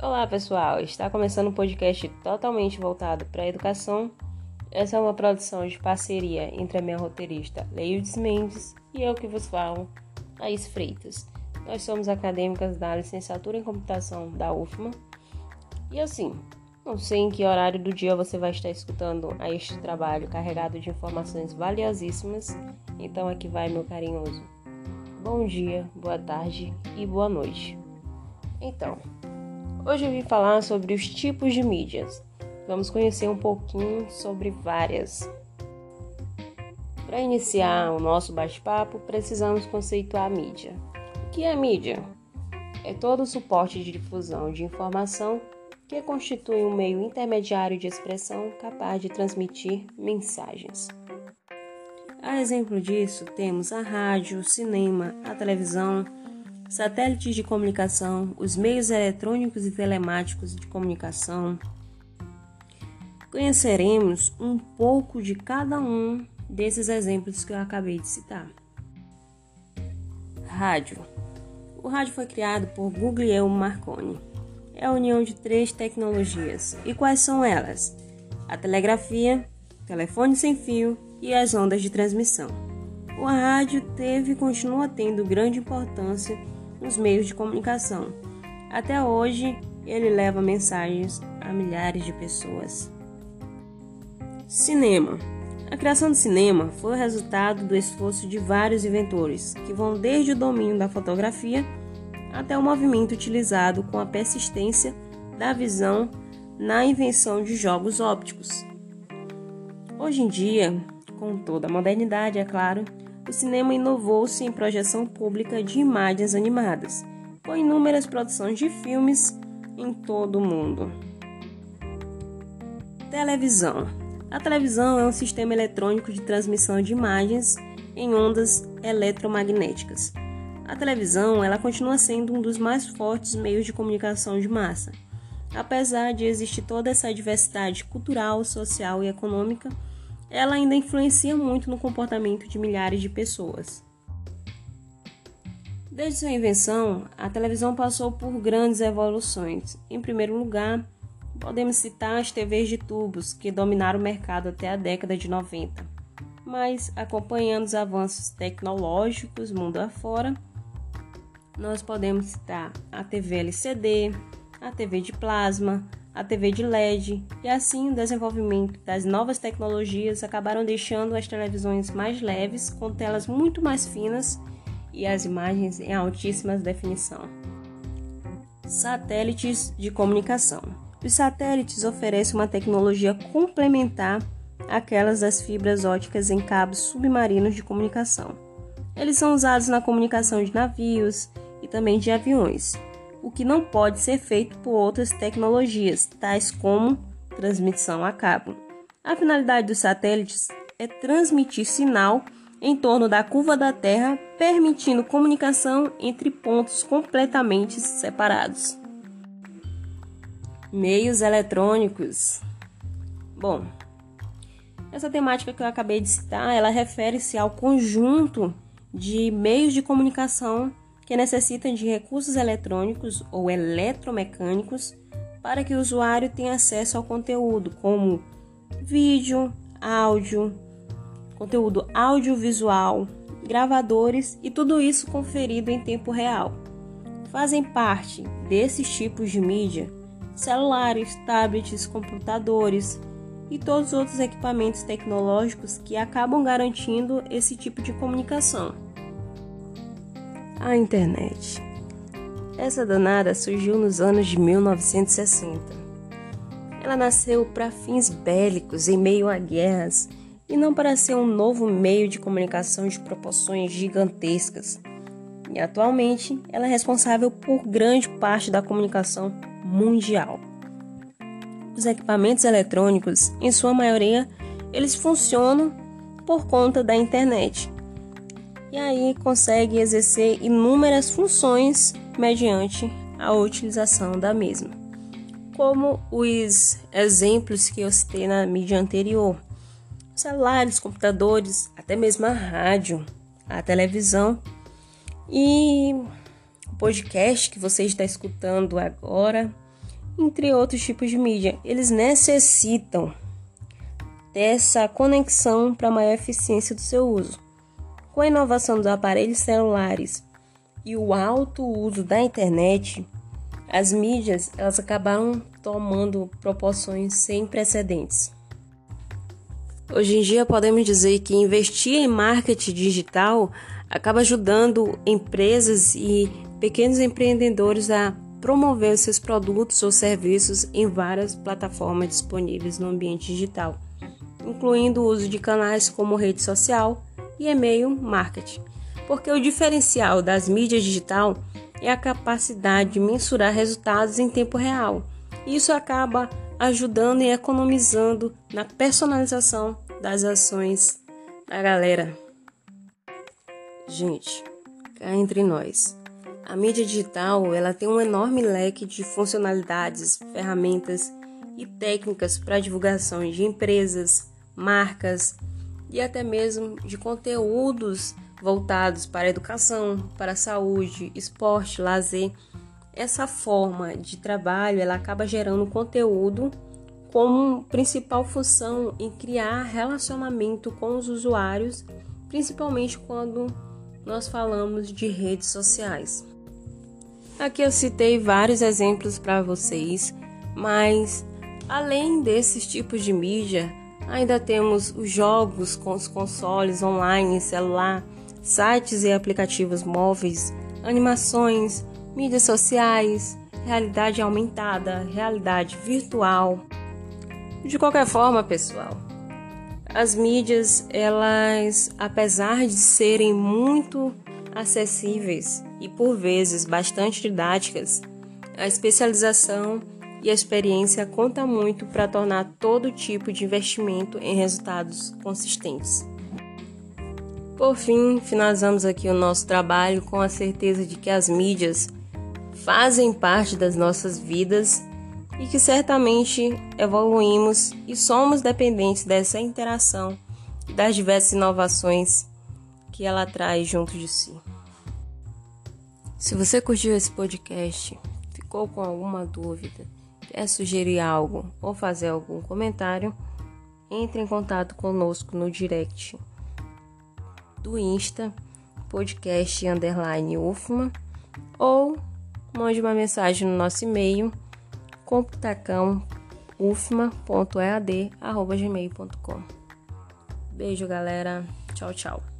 Olá pessoal, está começando um podcast totalmente voltado para a educação. Essa é uma produção de parceria entre a minha roteirista Leildes Mendes e eu que vos falo, Laís Freitas. Nós somos acadêmicas da licenciatura em computação da UFMA. E assim, não sei em que horário do dia você vai estar escutando a este trabalho carregado de informações valiosíssimas, então aqui vai meu carinhoso. Bom dia, boa tarde e boa noite. Então, Hoje eu vim falar sobre os tipos de mídias. Vamos conhecer um pouquinho sobre várias. Para iniciar o nosso bate-papo, precisamos conceituar a mídia. O que é mídia? É todo o suporte de difusão de informação que constitui um meio intermediário de expressão capaz de transmitir mensagens. A exemplo disso, temos a rádio, o cinema, a televisão, satélites de comunicação, os meios eletrônicos e telemáticos de comunicação. Conheceremos um pouco de cada um desses exemplos que eu acabei de citar. Rádio. O rádio foi criado por Guglielmo Marconi. É a união de três tecnologias. E quais são elas? A telegrafia, telefone sem fio e as ondas de transmissão. O rádio teve e continua tendo grande importância nos meios de comunicação. Até hoje, ele leva mensagens a milhares de pessoas. Cinema. A criação do cinema foi o resultado do esforço de vários inventores, que vão desde o domínio da fotografia até o movimento utilizado com a persistência da visão na invenção de jogos ópticos. Hoje em dia, com toda a modernidade, é claro, o cinema inovou-se em projeção pública de imagens animadas, com inúmeras produções de filmes em todo o mundo. Televisão. A televisão é um sistema eletrônico de transmissão de imagens em ondas eletromagnéticas. A televisão ela continua sendo um dos mais fortes meios de comunicação de massa. Apesar de existir toda essa diversidade cultural, social e econômica, ela ainda influencia muito no comportamento de milhares de pessoas. Desde sua invenção, a televisão passou por grandes evoluções. Em primeiro lugar, podemos citar as TVs de tubos, que dominaram o mercado até a década de 90. Mas, acompanhando os avanços tecnológicos mundo afora, nós podemos citar a TV LCD, a TV de plasma, a TV de LED, e assim o desenvolvimento das novas tecnologias acabaram deixando as televisões mais leves, com telas muito mais finas e as imagens em altíssima definição. Satélites de comunicação. Os satélites oferecem uma tecnologia complementar àquelas das fibras óticas em cabos submarinos de comunicação. Eles são usados na comunicação de navios e também de aviões o que não pode ser feito por outras tecnologias, tais como transmissão a cabo. A finalidade dos satélites é transmitir sinal em torno da curva da Terra, permitindo comunicação entre pontos completamente separados. Meios eletrônicos. Bom, essa temática que eu acabei de citar, ela refere-se ao conjunto de meios de comunicação que necessitam de recursos eletrônicos ou eletromecânicos para que o usuário tenha acesso ao conteúdo, como vídeo, áudio, conteúdo audiovisual, gravadores e tudo isso conferido em tempo real. Fazem parte desses tipos de mídia celulares, tablets, computadores e todos os outros equipamentos tecnológicos que acabam garantindo esse tipo de comunicação a internet. Essa danada surgiu nos anos de 1960. Ela nasceu para fins bélicos em meio a guerras e não para ser um novo meio de comunicação de proporções gigantescas. E atualmente ela é responsável por grande parte da comunicação mundial. Os equipamentos eletrônicos, em sua maioria, eles funcionam por conta da internet e aí consegue exercer inúmeras funções mediante a utilização da mesma. Como os exemplos que eu citei na mídia anterior: celulares, computadores, até mesmo a rádio, a televisão e o podcast que você está escutando agora entre outros tipos de mídia. Eles necessitam dessa conexão para maior eficiência do seu uso. Com a inovação dos aparelhos celulares e o alto uso da internet, as mídias elas acabaram tomando proporções sem precedentes. Hoje em dia podemos dizer que investir em marketing digital acaba ajudando empresas e pequenos empreendedores a promover seus produtos ou serviços em várias plataformas disponíveis no ambiente digital, incluindo o uso de canais como rede social e e-mail marketing. Porque o diferencial das mídias digital é a capacidade de mensurar resultados em tempo real. Isso acaba ajudando e economizando na personalização das ações da galera. Gente, cá entre nós, a mídia digital ela tem um enorme leque de funcionalidades, ferramentas e técnicas para divulgação de empresas, marcas e até mesmo de conteúdos voltados para a educação, para a saúde, esporte, lazer. Essa forma de trabalho ela acaba gerando conteúdo como principal função em criar relacionamento com os usuários, principalmente quando nós falamos de redes sociais. Aqui eu citei vários exemplos para vocês, mas além desses tipos de mídia, ainda temos os jogos com os consoles online, celular, sites e aplicativos móveis, animações, mídias sociais, realidade aumentada, realidade virtual. De qualquer forma, pessoal, as mídias, elas, apesar de serem muito acessíveis e por vezes bastante didáticas, a especialização e a experiência conta muito para tornar todo tipo de investimento em resultados consistentes. Por fim, finalizamos aqui o nosso trabalho com a certeza de que as mídias fazem parte das nossas vidas e que certamente evoluímos e somos dependentes dessa interação e das diversas inovações que ela traz junto de si. Se você curtiu esse podcast, ficou com alguma dúvida, quer sugerir algo ou fazer algum comentário, entre em contato conosco no direct do Insta, podcast underline UFMA, ou mande uma mensagem no nosso e-mail computacãoufma.ead.gmail.com Beijo, galera. Tchau, tchau.